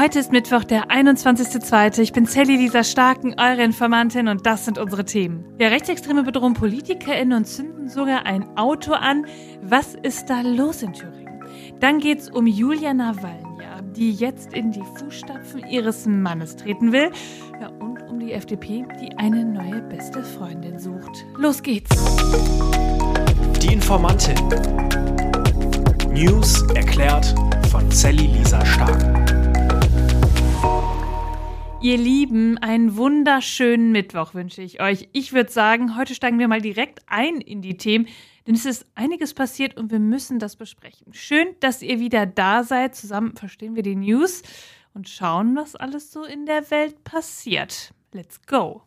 Heute ist Mittwoch, der 21.02. Ich bin Sally Lisa Starken, eure Informantin und das sind unsere Themen. Ja, Rechtsextreme bedrohen PolitikerInnen und zünden sogar ein Auto an. Was ist da los in Thüringen? Dann geht's um Julia Nawalnya, die jetzt in die Fußstapfen ihres Mannes treten will. Ja, und um die FDP, die eine neue beste Freundin sucht. Los geht's! Die Informantin. News erklärt von Sally Lisa Stark. Ihr Lieben, einen wunderschönen Mittwoch wünsche ich euch. Ich würde sagen, heute steigen wir mal direkt ein in die Themen, denn es ist einiges passiert und wir müssen das besprechen. Schön, dass ihr wieder da seid. Zusammen verstehen wir die News und schauen, was alles so in der Welt passiert. Let's go!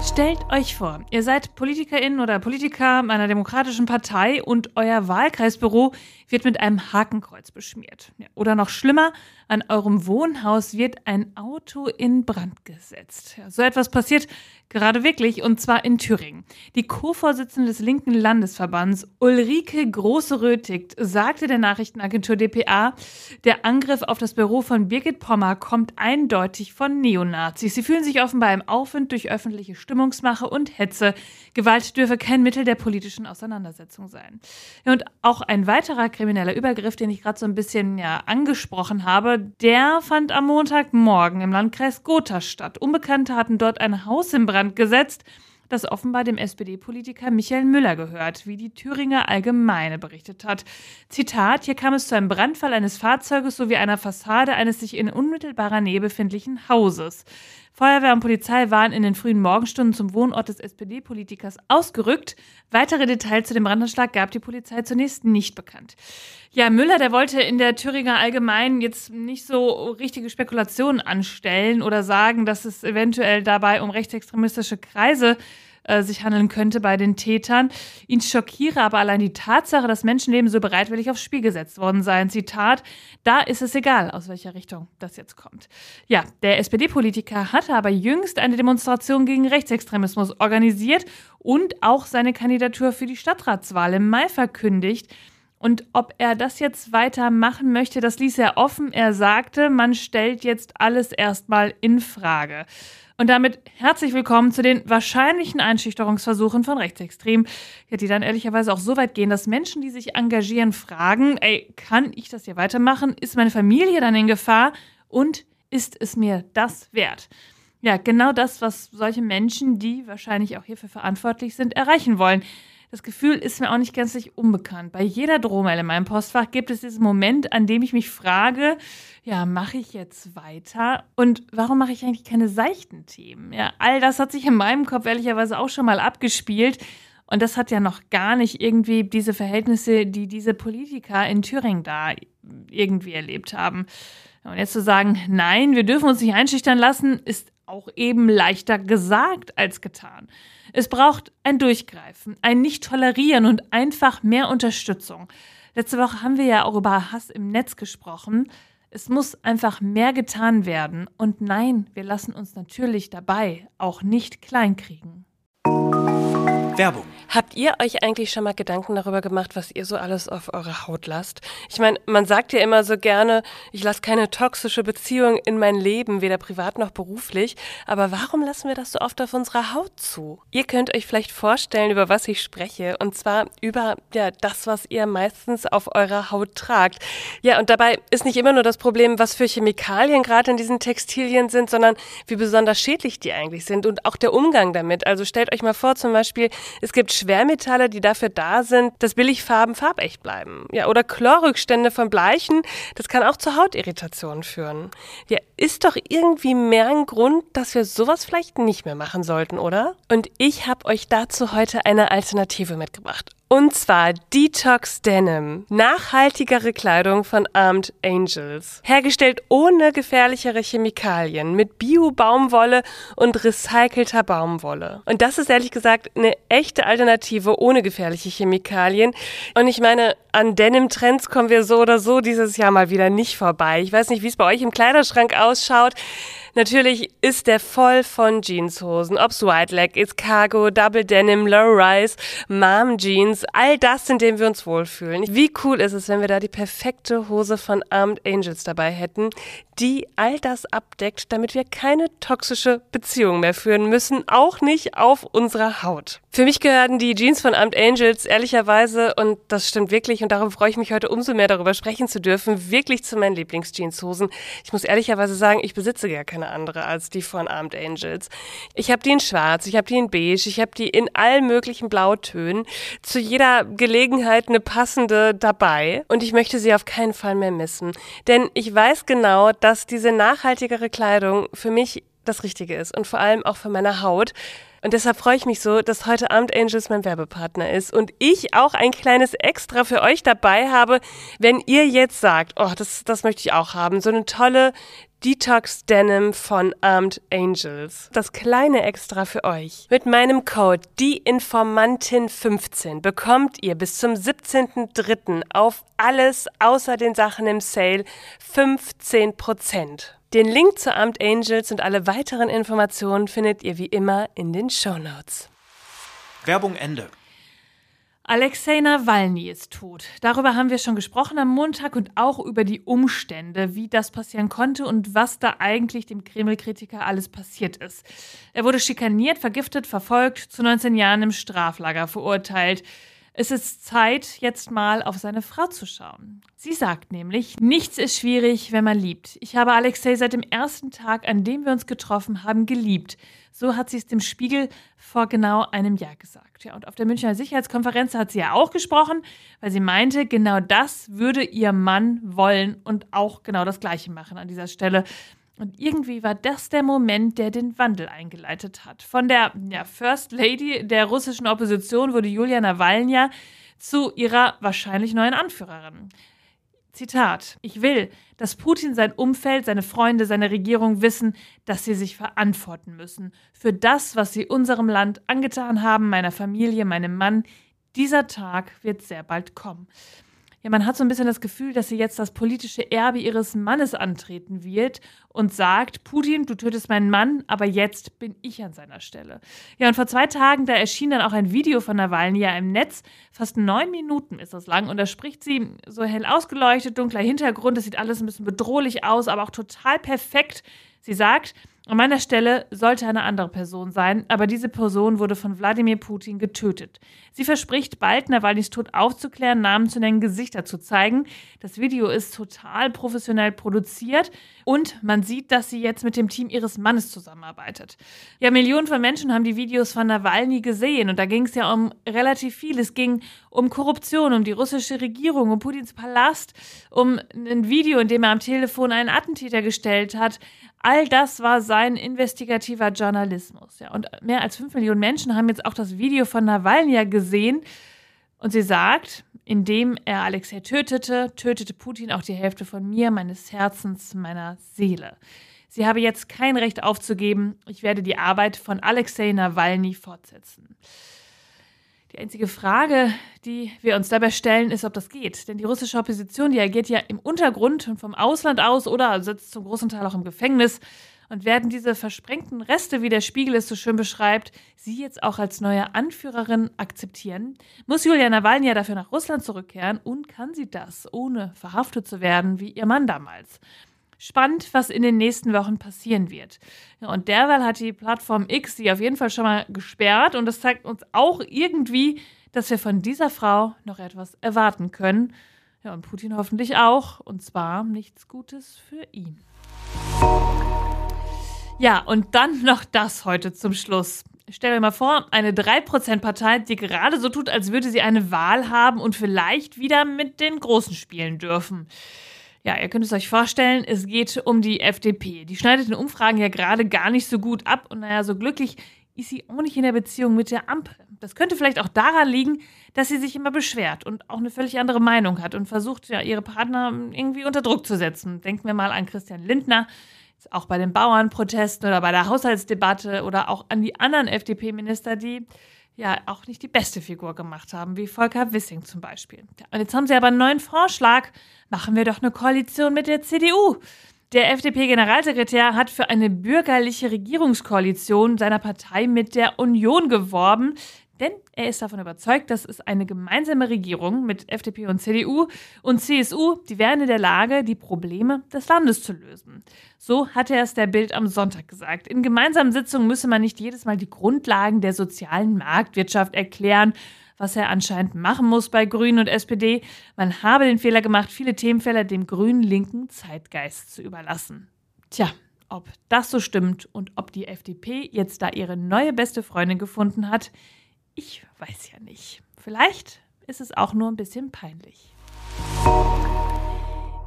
Stellt euch vor, ihr seid Politikerin oder Politiker einer demokratischen Partei und euer Wahlkreisbüro wird mit einem Hakenkreuz beschmiert. Oder noch schlimmer, an eurem Wohnhaus wird ein Auto in Brand gesetzt. So etwas passiert gerade wirklich und zwar in Thüringen. Die Co-Vorsitzende des linken Landesverbands Ulrike Große-Rötigt sagte der Nachrichtenagentur dpa, der Angriff auf das Büro von Birgit Pommer kommt eindeutig von Neonazis. Sie fühlen sich offenbar im Aufwind durch öffentliche Stimmungsmache und Hetze. Gewalt dürfe kein Mittel der politischen Auseinandersetzung sein. Und auch ein weiterer krimineller Übergriff, den ich gerade so ein bisschen ja angesprochen habe, der fand am Montagmorgen im Landkreis Gotha statt. Unbekannte hatten dort ein Haus in Brand gesetzt, das offenbar dem SPD-Politiker Michael Müller gehört, wie die Thüringer Allgemeine berichtet hat. Zitat: Hier kam es zu einem Brandfall eines Fahrzeuges sowie einer Fassade eines sich in unmittelbarer Nähe befindlichen Hauses. Feuerwehr und Polizei waren in den frühen Morgenstunden zum Wohnort des SPD-Politikers ausgerückt. Weitere Details zu dem Brandanschlag gab die Polizei zunächst nicht bekannt. Ja, Müller, der wollte in der Thüringer Allgemeinen jetzt nicht so richtige Spekulationen anstellen oder sagen, dass es eventuell dabei um rechtsextremistische Kreise äh, sich handeln könnte bei den Tätern. Ihn schockiere aber allein die Tatsache, dass Menschenleben so bereitwillig aufs Spiel gesetzt worden seien. Zitat, da ist es egal, aus welcher Richtung das jetzt kommt. Ja, der SPD-Politiker hatte aber jüngst eine Demonstration gegen Rechtsextremismus organisiert und auch seine Kandidatur für die Stadtratswahl im Mai verkündigt. Und ob er das jetzt weitermachen möchte, das ließ er offen. Er sagte, man stellt jetzt alles erstmal in Frage. Und damit herzlich willkommen zu den wahrscheinlichen Einschüchterungsversuchen von Rechtsextremen, ja, die dann ehrlicherweise auch so weit gehen, dass Menschen, die sich engagieren, fragen, ey, kann ich das hier weitermachen? Ist meine Familie dann in Gefahr? Und ist es mir das wert? Ja, genau das, was solche Menschen, die wahrscheinlich auch hierfür verantwortlich sind, erreichen wollen. Das Gefühl ist mir auch nicht gänzlich unbekannt. Bei jeder Drohmail in meinem Postfach gibt es diesen Moment, an dem ich mich frage, ja, mache ich jetzt weiter? Und warum mache ich eigentlich keine seichten Themen? Ja, all das hat sich in meinem Kopf ehrlicherweise auch schon mal abgespielt. Und das hat ja noch gar nicht irgendwie diese Verhältnisse, die diese Politiker in Thüringen da irgendwie erlebt haben. Und jetzt zu sagen, nein, wir dürfen uns nicht einschüchtern lassen, ist auch eben leichter gesagt als getan. Es braucht ein Durchgreifen, ein Nicht-Tolerieren und einfach mehr Unterstützung. Letzte Woche haben wir ja auch über Hass im Netz gesprochen. Es muss einfach mehr getan werden. Und nein, wir lassen uns natürlich dabei auch nicht kleinkriegen. Werbung Habt ihr euch eigentlich schon mal Gedanken darüber gemacht, was ihr so alles auf eure Haut lasst? Ich meine, man sagt ja immer so gerne, ich lasse keine toxische Beziehung in mein Leben, weder privat noch beruflich. Aber warum lassen wir das so oft auf unserer Haut zu? Ihr könnt euch vielleicht vorstellen, über was ich spreche. Und zwar über ja, das, was ihr meistens auf eurer Haut tragt. Ja, und dabei ist nicht immer nur das Problem, was für Chemikalien gerade in diesen Textilien sind, sondern wie besonders schädlich die eigentlich sind und auch der Umgang damit. Also stellt euch mal vor, zum Beispiel, es gibt Schwermetalle, die dafür da sind, dass Billigfarben farbecht bleiben. Ja, oder Chlorrückstände von Bleichen, das kann auch zu Hautirritationen führen. Ja, ist doch irgendwie mehr ein Grund, dass wir sowas vielleicht nicht mehr machen sollten, oder? Und ich habe euch dazu heute eine Alternative mitgebracht. Und zwar Detox Denim. Nachhaltigere Kleidung von Armed Angels. Hergestellt ohne gefährlichere Chemikalien, mit Bio-Baumwolle und recycelter Baumwolle. Und das ist ehrlich gesagt eine echte Alternative ohne gefährliche Chemikalien. Und ich meine, an Denim-Trends kommen wir so oder so dieses Jahr mal wieder nicht vorbei. Ich weiß nicht, wie es bei euch im Kleiderschrank ausschaut. Natürlich ist der voll von Jeanshosen, ob's White Leg ist, Cargo, Double Denim, Low Rise, Mom Jeans, all das, in dem wir uns wohlfühlen. Wie cool ist es, wenn wir da die perfekte Hose von Armed Angels dabei hätten, die all das abdeckt, damit wir keine toxische Beziehung mehr führen müssen, auch nicht auf unserer Haut. Für mich gehören die Jeans von Armed Angels ehrlicherweise, und das stimmt wirklich, und darum freue ich mich heute umso mehr darüber sprechen zu dürfen, wirklich zu meinen Lieblingsjeanshosen. Ich muss ehrlicherweise sagen, ich besitze gar keine andere als die von Armed Angels. Ich habe die in schwarz, ich habe die in beige, ich habe die in allen möglichen Blautönen. Zu jeder Gelegenheit eine passende dabei. Und ich möchte sie auf keinen Fall mehr missen. Denn ich weiß genau, dass diese nachhaltigere Kleidung für mich das Richtige ist und vor allem auch für meine Haut. Und deshalb freue ich mich so, dass heute Abend Angels mein Werbepartner ist und ich auch ein kleines Extra für euch dabei habe, wenn ihr jetzt sagt, oh, das, das möchte ich auch haben. So eine tolle Detox Denim von Armed Angels. Das kleine Extra für euch. Mit meinem Code DIEINFORMANTIN15 bekommt ihr bis zum 17.03. auf alles außer den Sachen im Sale 15%. Den Link zu Amt Angels und alle weiteren Informationen findet ihr wie immer in den Show Notes. Werbung Ende. Alexei Nawalny ist tot. Darüber haben wir schon gesprochen am Montag und auch über die Umstände, wie das passieren konnte und was da eigentlich dem Kreml-Kritiker alles passiert ist. Er wurde schikaniert, vergiftet, verfolgt, zu 19 Jahren im Straflager verurteilt. Es ist Zeit, jetzt mal auf seine Frau zu schauen. Sie sagt nämlich, nichts ist schwierig, wenn man liebt. Ich habe Alexei seit dem ersten Tag, an dem wir uns getroffen haben, geliebt. So hat sie es dem Spiegel vor genau einem Jahr gesagt. Ja, und auf der Münchner Sicherheitskonferenz hat sie ja auch gesprochen, weil sie meinte, genau das würde ihr Mann wollen und auch genau das Gleiche machen an dieser Stelle. Und irgendwie war das der Moment, der den Wandel eingeleitet hat. Von der ja, First Lady der russischen Opposition wurde Julia Nawalnya zu ihrer wahrscheinlich neuen Anführerin. Zitat: Ich will, dass Putin sein Umfeld, seine Freunde, seine Regierung wissen, dass sie sich verantworten müssen für das, was sie unserem Land angetan haben, meiner Familie, meinem Mann. Dieser Tag wird sehr bald kommen. Ja, man hat so ein bisschen das Gefühl, dass sie jetzt das politische Erbe ihres Mannes antreten wird und sagt, Putin, du tötest meinen Mann, aber jetzt bin ich an seiner Stelle. Ja, und vor zwei Tagen, da erschien dann auch ein Video von Nawalny ja im Netz. Fast neun Minuten ist das lang und da spricht sie so hell ausgeleuchtet, dunkler Hintergrund, das sieht alles ein bisschen bedrohlich aus, aber auch total perfekt. Sie sagt, an meiner Stelle sollte eine andere Person sein, aber diese Person wurde von Wladimir Putin getötet. Sie verspricht bald, Nawalnys Tod aufzuklären, Namen zu nennen, Gesichter zu zeigen. Das Video ist total professionell produziert und man sieht, dass sie jetzt mit dem Team ihres Mannes zusammenarbeitet. Ja, Millionen von Menschen haben die Videos von Nawalny gesehen und da ging es ja um relativ viel. Es ging um Korruption, um die russische Regierung, um Putins Palast, um ein Video, in dem er am Telefon einen Attentäter gestellt hat. All das war sein investigativer Journalismus. Ja. Und mehr als fünf Millionen Menschen haben jetzt auch das Video von Nawalny gesehen. Und sie sagt, indem er Alexei tötete, tötete Putin auch die Hälfte von mir, meines Herzens, meiner Seele. Sie habe jetzt kein Recht aufzugeben. Ich werde die Arbeit von Alexei Nawalny fortsetzen. Die einzige Frage, die wir uns dabei stellen, ist, ob das geht. Denn die russische Opposition, die agiert ja im Untergrund und vom Ausland aus oder sitzt zum großen Teil auch im Gefängnis. Und werden diese versprengten Reste, wie der Spiegel es so schön beschreibt, sie jetzt auch als neue Anführerin akzeptieren? Muss Julia Nawalny ja dafür nach Russland zurückkehren und kann sie das, ohne verhaftet zu werden, wie ihr Mann damals? Spannend, was in den nächsten Wochen passieren wird. Und derweil hat die Plattform X sie auf jeden Fall schon mal gesperrt und das zeigt uns auch irgendwie, dass wir von dieser Frau noch etwas erwarten können. Ja, und Putin hoffentlich auch. Und zwar nichts Gutes für ihn. Ja, und dann noch das heute zum Schluss. Stell dir mal vor, eine 3%-Partei, die gerade so tut, als würde sie eine Wahl haben und vielleicht wieder mit den Großen spielen dürfen. Ja, ihr könnt es euch vorstellen, es geht um die FDP. Die schneidet in Umfragen ja gerade gar nicht so gut ab und naja, so glücklich ist sie auch nicht in der Beziehung mit der Ampel. Das könnte vielleicht auch daran liegen, dass sie sich immer beschwert und auch eine völlig andere Meinung hat und versucht, ja, ihre Partner irgendwie unter Druck zu setzen. Denken wir mal an Christian Lindner, auch bei den Bauernprotesten oder bei der Haushaltsdebatte oder auch an die anderen FDP-Minister, die ja auch nicht die beste Figur gemacht haben, wie Volker Wissing zum Beispiel. Und jetzt haben sie aber einen neuen Vorschlag. Machen wir doch eine Koalition mit der CDU. Der FDP-Generalsekretär hat für eine bürgerliche Regierungskoalition seiner Partei mit der Union geworben. Denn er ist davon überzeugt, dass es eine gemeinsame Regierung mit FDP und CDU und CSU, die wären in der Lage, die Probleme des Landes zu lösen. So hat er es der Bild am Sonntag gesagt. In gemeinsamen Sitzungen müsse man nicht jedes Mal die Grundlagen der sozialen Marktwirtschaft erklären, was er anscheinend machen muss bei Grünen und SPD. Man habe den Fehler gemacht, viele Themenfelder dem grün-linken Zeitgeist zu überlassen. Tja, ob das so stimmt und ob die FDP jetzt da ihre neue beste Freundin gefunden hat, ich weiß ja nicht. Vielleicht ist es auch nur ein bisschen peinlich.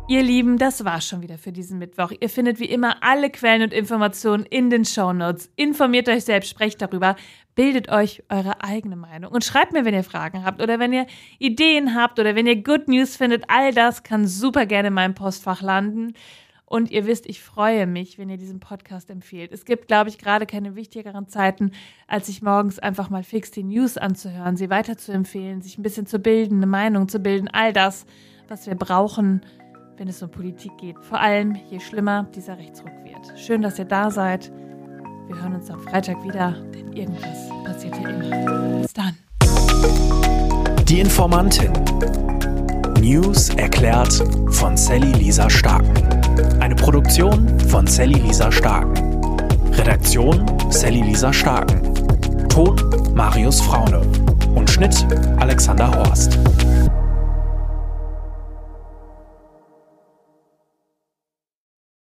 Ihr Lieben, das war schon wieder für diesen Mittwoch. Ihr findet wie immer alle Quellen und Informationen in den Shownotes. Informiert euch selbst, sprecht darüber, bildet euch eure eigene Meinung und schreibt mir, wenn ihr Fragen habt oder wenn ihr Ideen habt oder wenn ihr Good News findet. All das kann super gerne in meinem Postfach landen. Und ihr wisst, ich freue mich, wenn ihr diesen Podcast empfehlt. Es gibt, glaube ich, gerade keine wichtigeren Zeiten, als sich morgens einfach mal fix die News anzuhören, sie weiterzuempfehlen, sich ein bisschen zu bilden, eine Meinung zu bilden. All das, was wir brauchen, wenn es um Politik geht. Vor allem, je schlimmer dieser Rechtsruck wird. Schön, dass ihr da seid. Wir hören uns am Freitag wieder, denn irgendwas passiert hier immer. Bis dann. Die Informantin. News erklärt von Sally Lisa Starken. Eine Produktion von Sally Lisa Starken. Redaktion Sally Lisa Starken. Ton Marius Fraune. Und Schnitt Alexander Horst.